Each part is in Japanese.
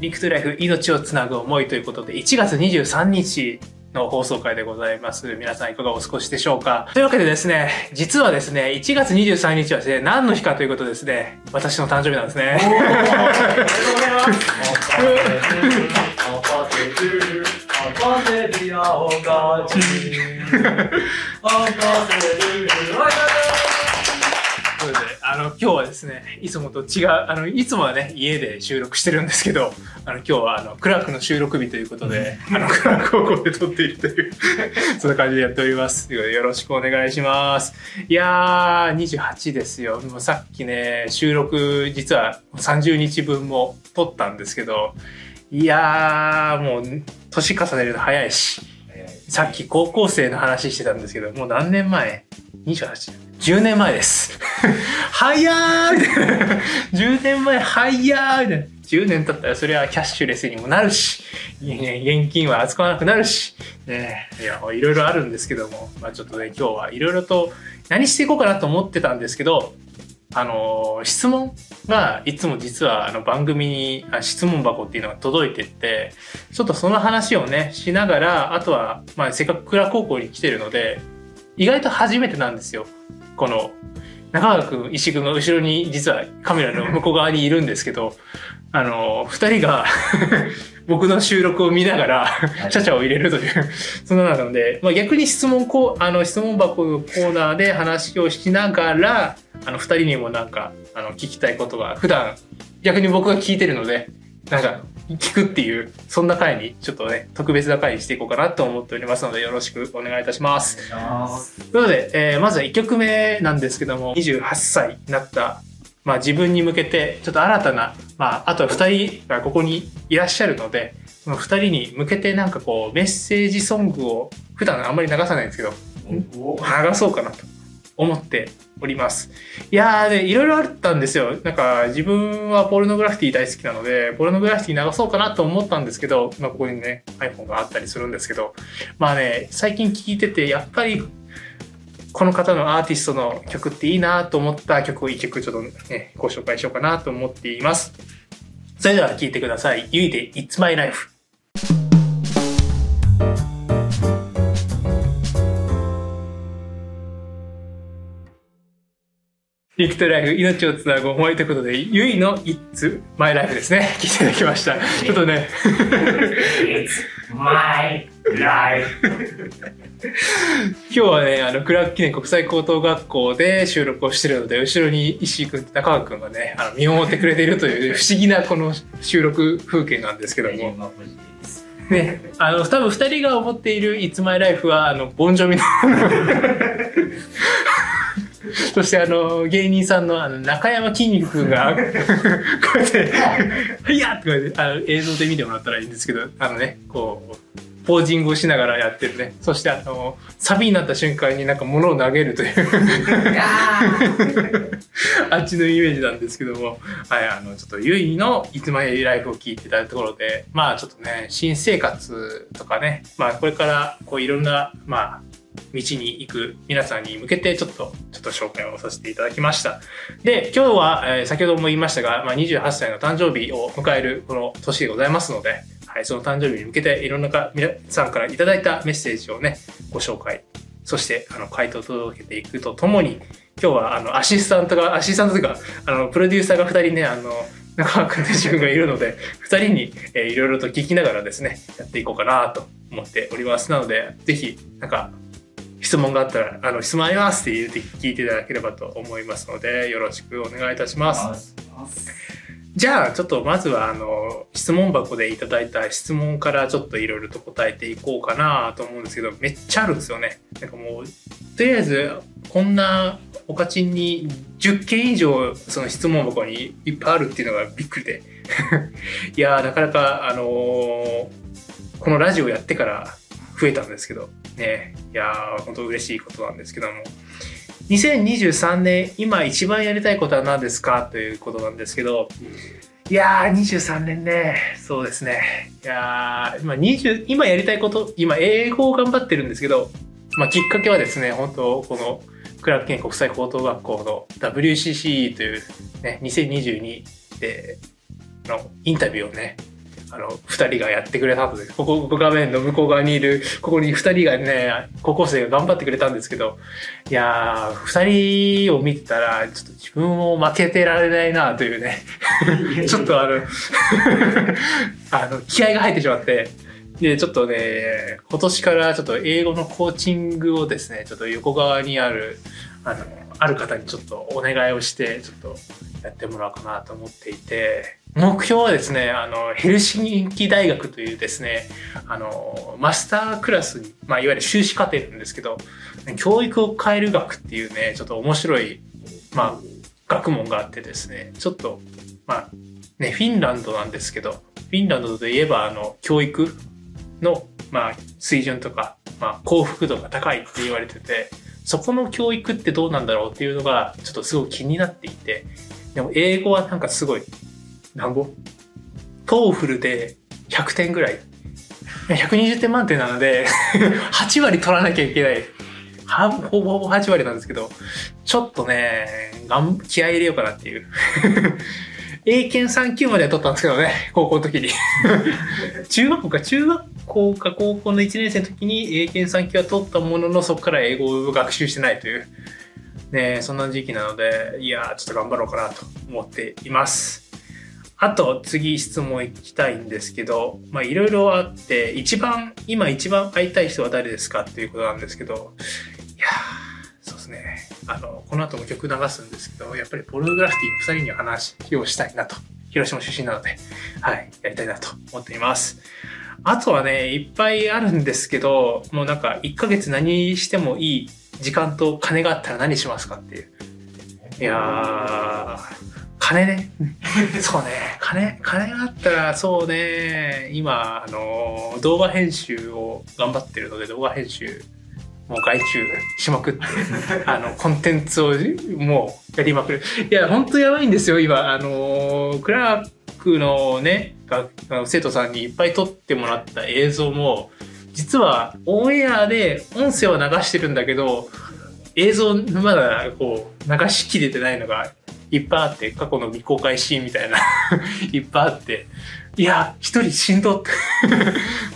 リクトライフ命をつなぐ思いということで、1月23日の放送回でございます。皆さんいかがお過ごしでしょうか？というわけでですね、実はですね、1月23日はですね、何の日かということですね、私の誕生日なんですね。おめでとうございます。の、今日はですね、いつもと違う、あの、いつもはね、家で収録してるんですけど、あの、今日は、あの、クラークの収録日ということで、あの、クラーク高校で撮っているという、そんな感じでやっております。よろしくお願いします。いやー、28ですよ。もうさっきね、収録、実は30日分も撮ったんですけど、いやー、もう、年重ねるの早いし、さっき高校生の話してたんですけど、もう何年前 ?28?10 年前です。早ーみたいな。10年前早ーみたいな。10年経ったらそれはキャッシュレスにもなるし、現金は扱わなくなるし、ね、いや、いろいろあるんですけども、まあちょっとね、今日はいろいろと何していこうかなと思ってたんですけど、あのー質問がいつも実はあの番組にあ質問箱っていうのが届いてってちょっとその話をねしながらあとは、まあ、せっかく倉高校に来てるので意外と初めてなんですよ。この中川君石井君が後ろに実はカメラの 向こう側にいるんですけどあのー二人が 僕の収録を見ながらい。チャチャを入れるというそんなので、まあ、逆に質問こうあの質問箱のコーナーで話をしながらあの二人にもなんかあの聞きたいことが普段逆に僕が聞いてるのでなんか聞くっていうそんな回にちょっとね特別な回にしていこうかなと思っておりますのでよろしくお願いいたします。ということで、えーまずは1曲目なんですけども28歳になった、まあ、自分に向けてちょっと新たな、まあ、あとは2人がここにいらっしゃるのでその2人に向けてなんかこうメッセージソングを普段あんまり流さないんですけど流そうかなと思っております。いやーで、いろいろあったんですよ。なんか自分はポルノグラフィティ大好きなので、ポルノグラフィティ流そうかなと思ったんですけど、まあここにね、iPhone があったりするんですけど、まあね、最近聴いてて、やっぱりこの方のアーティストの曲っていいなと思った曲を一曲ちょっとね、ご紹介しようかなと思っています。それでは聴いてください。ゆいで It's My Life。リクトライフ、命をつなぐ思いということで、ゆいの It's My Life ですね。聞いていただきました。ちょっとね、It's my life. 今日はね、あの、クラーク記念国際高等学校で収録をしてるので、後ろに石井くんと中川くんがね、あの、見守ってくれているという不思議なこの収録風景なんですけども。ね、あの、多分二人が思っている It's My Life は、あの、ボンジョミの、そしてあの、芸人さんのあの、中山きんに君が、こうやって、はいやーってこうやって、あの、映像で見てもらったらいいんですけど、あのね、こう、ポージングをしながらやってるね。そしてあの、サビになった瞬間になんか物を投げるという、あっちのイメージなんですけども、はい、あの、ちょっとゆいのいつまでライフを聞いてたところで、まあちょっとね、新生活とかね、まあこれからこういろんな、まあ、道に行く皆さんに向けてちょっと、ちょっと紹介をさせていただきました。で、今日は、えー先ほども言いましたが、まあ、28歳の誕生日を迎えるこの年でございますので、はい、その誕生日に向けていろんなか皆さんからいただいたメッセージをね、ご紹介、そしてあの回答を届けていくとともに、今日はあのアシスタントが、アシスタントというか、あの、プロデューサーが2人ね、あの、中川君と自分がいるので、2人に、えーいろいろと聞きながらですね、やっていこうかなと思っております。なので、ぜひ、なんか、質問があったら、あの、質問ありますって言って聞いていただければと思いますので、よろしくお願いいたします。じゃあ、ちょっとまずは、あの、質問箱でいただいた質問からちょっといろいろと答えていこうかなと思うんですけど、めっちゃあるんですよね。なんかもう、とりあえず、こんなおかちんに10件以上その質問箱にいっぱいあるっていうのがびっくりで。いや、なかなか、あのーこのラジオやってから増えたんですけど、ね、いやー、本当嬉しいことなんですけども。2023年、今一番やりたいことは何ですか？ということなんですけど、いやー、23年ね、そうですね。いやー、今20、今やりたいこと、今英語を頑張ってるんですけど、まあきっかけはですね、本当このクラーク県国際高等学校の WCC というね、2022でのインタビューをね、あの、二人がやってくれたので、ここ、ここ画面の向こう側にいる、ここに二人がね、高校生が頑張ってくれたんですけど、いやー、二人を見てたら、ちょっと自分も負けてられないなというね、ちょっとあの、あの、気合が入ってしまって、で、ちょっとね、今年からちょっと英語のコーチングをですね、ちょっと横側にある、あの、ある方にちょっとお願いをして、ちょっとやってもらおうかなと思っていて、目標はですね、あの、ヘルシンキ大学というですね、あの、マスタークラスに、まあ、いわゆる修士課程なんですけど、教育を変える学っていうね、ちょっと面白い、まあ、学問があってですね、ちょっと、まあ、ね、フィンランドなんですけど、フィンランドといえば、あの、教育の、まあ、水準とか、まあ、幸福度が高いって言われてて、そこの教育ってどうなんだろうっていうのが、ちょっとすごい気になっていて、でも英語はなんかすごい、なんぼ？ TOEFL で100点ぐらい。120点満点なので、8割取らなきゃいけない。はほぼほぼ8割なんですけど、ちょっとね、がん気合い入れようかなっていう。英検3級までは取ったんですけどね、高校の時に。中学校か、中学校か高校の1年生の時に英検3級は取ったものの、そこから英語を学習してないという、ね、そんな時期なので、いやー、ちょっと頑張ろうかなと思っています。あと、次質問いきたいんですけど、まあ、いろいろあって、一番、今一番会いたい人は誰ですかっていうことなんですけど、いやー、そうですね。あの、この後も曲流すんですけど、やっぱりポルノグラフィティの二人に話をしたいなと。広島出身なので、はい、やりたいなと思っています。あとはね、いっぱいあるんですけど、もうなんか、1ヶ月何してもいい時間と金があったら何しますかっていう。いやー、金ね。そうね。金、金があったら、そうね。今、あの、動画編集を頑張ってるので、動画編集、もう外注しまくって、あの、コンテンツをもうやりまくる。いや、ほんとやばいんですよ、今。あの、クラークのね、が生徒さんにいっぱい撮ってもらった映像も、実はオンエアで音声は流してるんだけど、映像まだこう流しきれてないのがいっぱいあって、過去の未公開シーンみたいな いっぱいあって、いや、一人しんどって。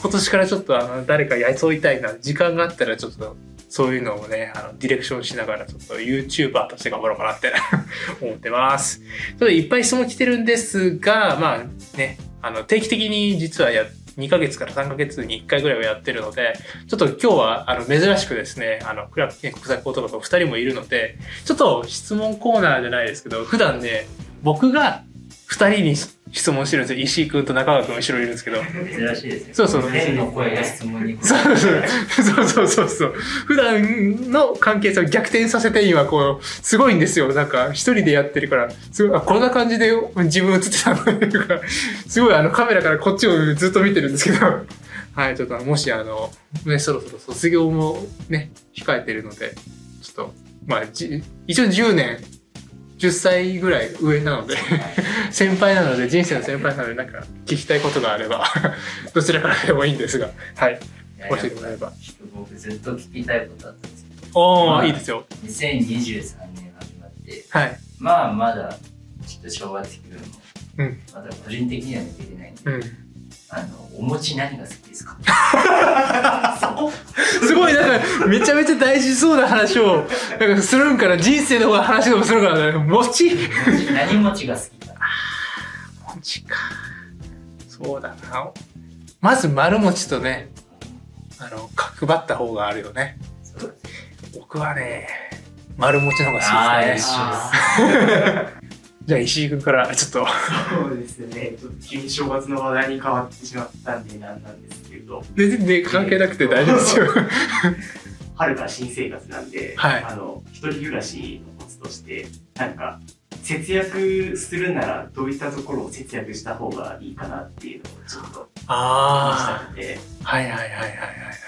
今年からちょっとあの、誰か雇いたいな。時間があったらちょっと、そういうのをね、あの、ディレクションしながら、ちょっと YouTuber として頑張ろうかなって 思ってます。ちょっといっぱい質問来てるんですが、まあね、あの、定期的に実はやっ、2ヶ月から3ヶ月に1回ぐらいはやってるので、ちょっと今日はあの珍しくですね、あの、クラブ国際高等学校2人もいるので、ちょっと質問コーナーじゃないですけど、普段ね、僕が2人に質問してるんですよ。石井くんと中川くん後ろにいるんですけど。珍しいですね。そうそう天の声が質問に答そうえそうそうそう。普段の関係性を逆転させて今こう、すごいんですよ。なんか一人でやってるから、すごい、あ、こんな感じで自分映ってたの？っていうか、すごいあのカメラからこっちをずっと見てるんですけど、はい、ちょっともしあの、ね、そろそろ卒業もね、控えてるので、ちょっと、まあ、じ一応10年、10歳ぐらい上なので、先輩なので、人生の先輩なので、なんか聞きたいことがあれば、どちらからでもいいんですが、はい。教えてもらえば。僕ずっと聞きたいことあったんですけおー、はいいいですよ。ど、2023年始まって、はい。まあまだちょっと正月気分も、うんまだ個人的には抜けてないんで、うん。あの、お餅何が好きですか？すごい、なんか、めちゃめちゃ大事そうな話を、なんかするんから、人生の話でもするからね、餅餅何餅が好きか餅か。そうだな。まず丸餅とね、あの、角張った方があるよね。僕はね、丸餅の方が好きですね。あじゃあ石井君から、ちょっと。そうですね。ちょっと急に正月の話題に変わってしまったんでなんなんですけど、全然ね、関係なくて大丈夫ですよ。春から新生活なんで、はいあの、一人暮らしのコツとして、なんか、節約するならどういったところを節約した方がいいかなっていうのをちょっと話したあくて、あ。はいはいはいはいはい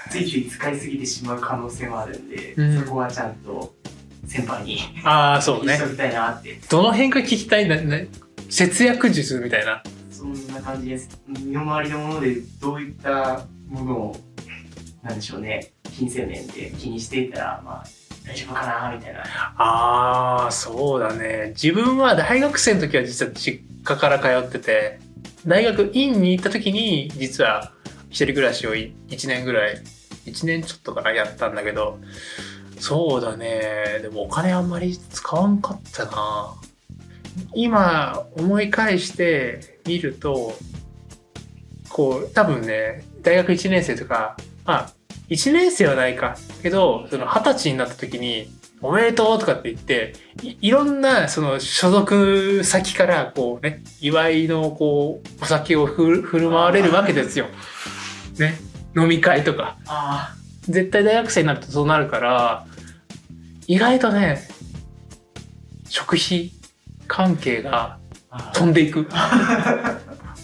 ついつい使いすぎてしまう可能性もあるんで、うんそこはちゃんと先輩にはい。ああ、そうね聞いて。おきたいなって、どの辺が聞きたい？んだね。節約術みたいな。そんな感じです。身の回りのものでどういったものを、なんでしょうね、金銭面で気にしていたら、まあ、大丈夫かな、みたいな。ああ、そうだね。自分は大学生の時は実は実家から通ってて、大学院に行った時に実は一人暮らしを1年ぐらい1年ちょっとかなやったんだけどそうだね。でもお金あんまり使わんかったな。今思い返してみるとこう多分ね大学1年生とかまあ1年生はないか。けどその二十歳になった時におめでとうとかって言っていいろんなその所属先からこうね祝いのこうお酒をふる振る舞われるわけですよ。ね。飲み会とか。あ絶対大学生になるとそうなるから意外とね食費関係が飛んでいく。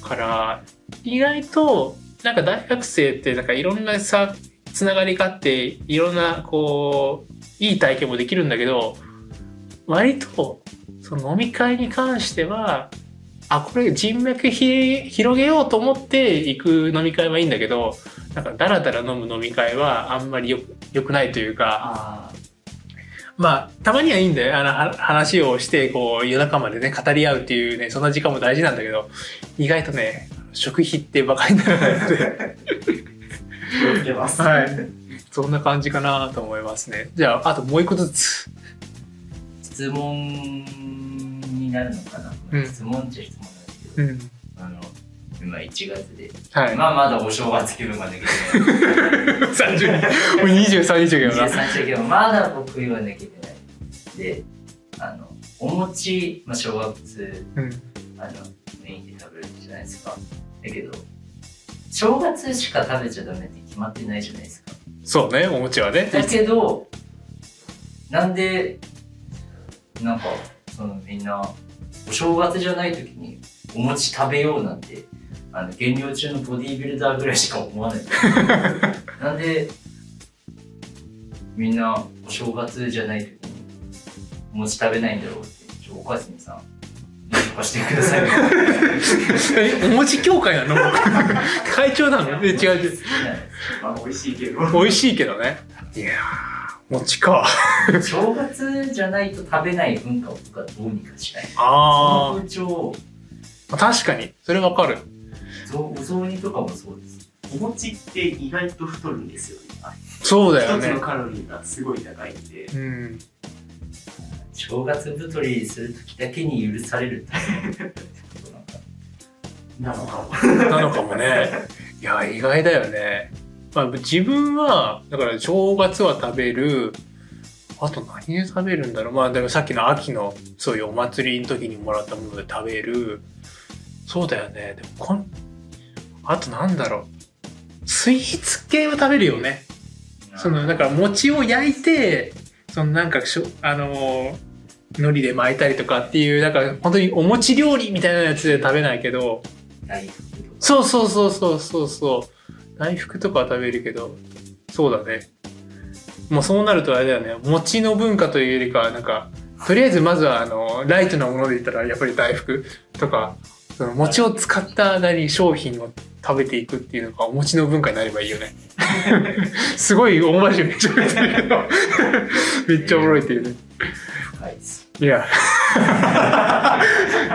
から意外となんか大学生ってなんかいろんなさつながりがあっていろんなこういい体験もできるんだけど割とその飲み会に関してはあこれ人脈ひ広げようと思って行く飲み会はいいんだけどなんかダラダラ飲む飲み会はあんまりよくよくないというかあまあ、たまにはいいんだよ。あの、は話をして、こう、夜中までね、語り合うっていうね、そんな時間も大事なんだけど、意外とね、食費ってバカにならないので、気をつけます。はい。そんな感じかなと思いますね。じゃあ、あともう一個ずつ。質問になるのかな、うん質問っちゃ質問なんですけど、うん。あの今1月で、はい。まあまだお正月気分が抜けてない30人。もう23日だけどな。23日だけどまだ僕は抜けてないであのお餅、まあ、正月うん。あのメインで食べるじゃないですかだけど正月しか食べちゃダメって決まってないじゃないですかそうね、お餅はね。だけどなんでなんかそのみんなお正月じゃない時にお餅食べようなんてあの減量中のボディービルダーぐらいしか思わない なんでみんなお正月じゃない時にお餅食べないんだろうってちょお母さんさん何とかしてくださいえ、お餅協会なの？会長なの？え、違う違う。まあ、美味しいけど。美味しいけどね。いやー、餅か。正月じゃないと食べない文化を僕はどうにかしたいそあの風潮をあ、確かに。それわかる。ぞお雑煮とかもそうですお餅って意外と太るんですよね。あそうだよね一つの。カロリーがすごい高いんで。うん。正月太りする時だけに許されるなのかも。なのかもね。いや、意外だよね。まあ、自分は、だから正月は食べる。あと何で食べるんだろう。まあ、でもさっきの秋のそういうお祭りの時にもらったもので食べる。そうだよね。でもこん、あとなんだろう。スイーツ系は食べるよね。その、だから餅を焼いて、そのなんかしょ、あのー海苔で巻いたりとかっていう、なんか本当にお餅料理みたいなやつで食べないけど、大福そうそうそうそうそうそう。大福とかは食べるけど、そうだね。もうそうなるとあれだよね。餅の文化というよりかは、なんか、とりあえずまずはあの、ライトなもので言ったらやっぱり大福とか、その餅を使った何商品を食べていくっていうのがお餅の文化になればいいよね。すごい大真面目に喋ってるけど、めっちゃおもろいっていうね。深いや。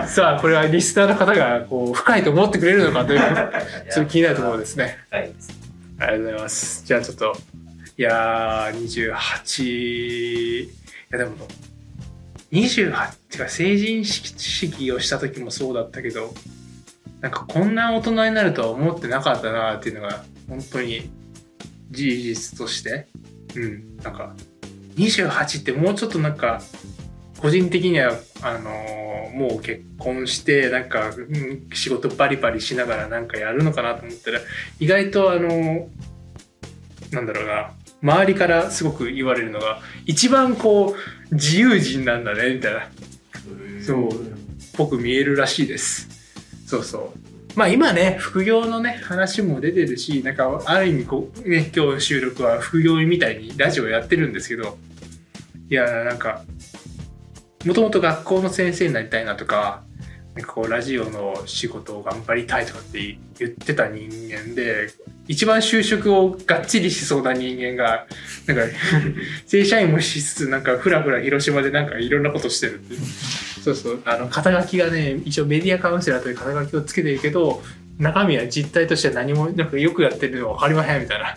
さあ、これはリスナーの方がこう深いと思ってくれるのかという、それ気になるところですね。ありがとうございます。じゃあちょっと、いやー、28、いやでも、28ってか成人式をした時もそうだったけど、なんかこんな大人になるとは思ってなかったなっていうのが、本当に事実として、うん、なんか、28ってもうちょっとなんか、個人的には、あのーもう結婚して、なんか、うん仕事バリバリしながらなんかやるのかなと思ったら、意外とあのなんだろうな周りからすごく言われるのが一番こう自由人なんだねみたいな。そうぽく見えるらしいですそうそうまあ今ね副業のね話も出てるしなんかある意味こうね今日収録は副業みたいにラジオやってるんですけどいやなんかもともと学校の先生になりたいなとかなんかこうラジオの仕事を頑張りたいとかって言ってた人間で一番就職をがっちりしそうな人間が、なんか、正社員もしつつ、なんか、ふらふら広島でなんかいろんなことしてるって。そうそう。あの、肩書きがね、一応メディアカウンセラーという肩書きをつけてるけど、中身は実態としては何も、なんかよくやってるの分かりませんみたいな。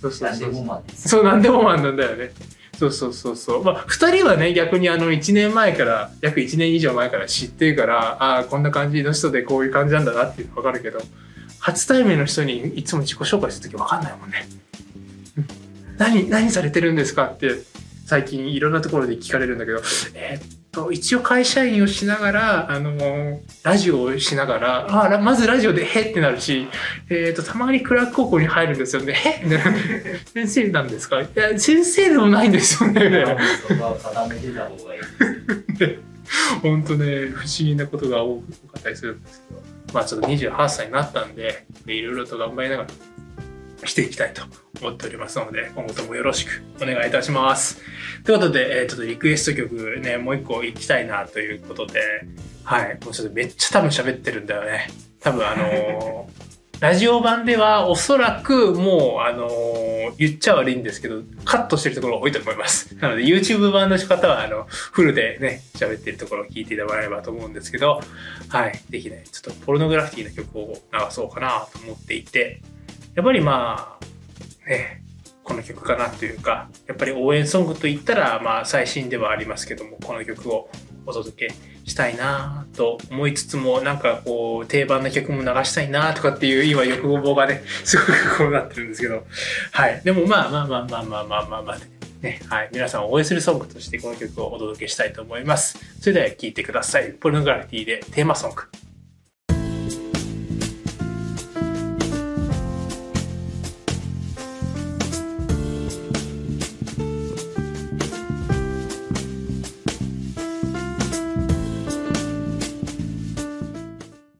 そうそうそう。そう、なんでもマンなんだよね。そうそうそうそう。まあ、二人はね、逆にあの、一年前から、約一年以上前から知ってるから、ああ、こんな感じの人でこういう感じなんだなっていうの分かるけど、初対面の人にいつも自己紹介するとき分かんないもんね。うん何、何されてるんですかって、最近いろんなところで聞かれるんだけど、えーっと、一応会社員をしながら、あの、ラジオをしながら、あらまずラジオで、へってなるし、えーっと、たまにクラック高校に入るんですよね。へってなる 先生なんですか？いや、先生でもないんですよね。本当ね、不思議なことが多かったりするんですけど、まあちょっと28歳になったんで、でいろいろと頑張りながらしていきたいと思っておりますので、今後ともよろしくお願いいたします。ということで、えーちょっとリクエスト曲ね、もう一個いきたいなということで、はい、もうちょっとめっちゃ多分喋ってるんだよね。多分あのー ラジオ版ではおそらくもう、あのー言っちゃ悪いんですけど、カットしてるところ多いと思います。なので YouTube 版の方は、あの、フルでね、喋ってるところを聞いていただければと思うんですけど、はい。ぜひね、ちょっとポルノグラフィティな曲を流そうかなと思っていて、やっぱりまあ、ね、この曲かなというか、やっぱり応援ソングといったら、まあ最新ではありますけども、この曲をお届けしたいなと思いつつも、なんかこう、定番な曲も流したいなとかっていう今欲望がね、すごくこうなってるんですけど、はい。でもまあまあまあまあまあまあまあまあ、ね、はい。皆さんを応援するソングとしてこの曲をお届けしたいと思います。それでは聴いてください。ポルノグラフィティでテーマソング。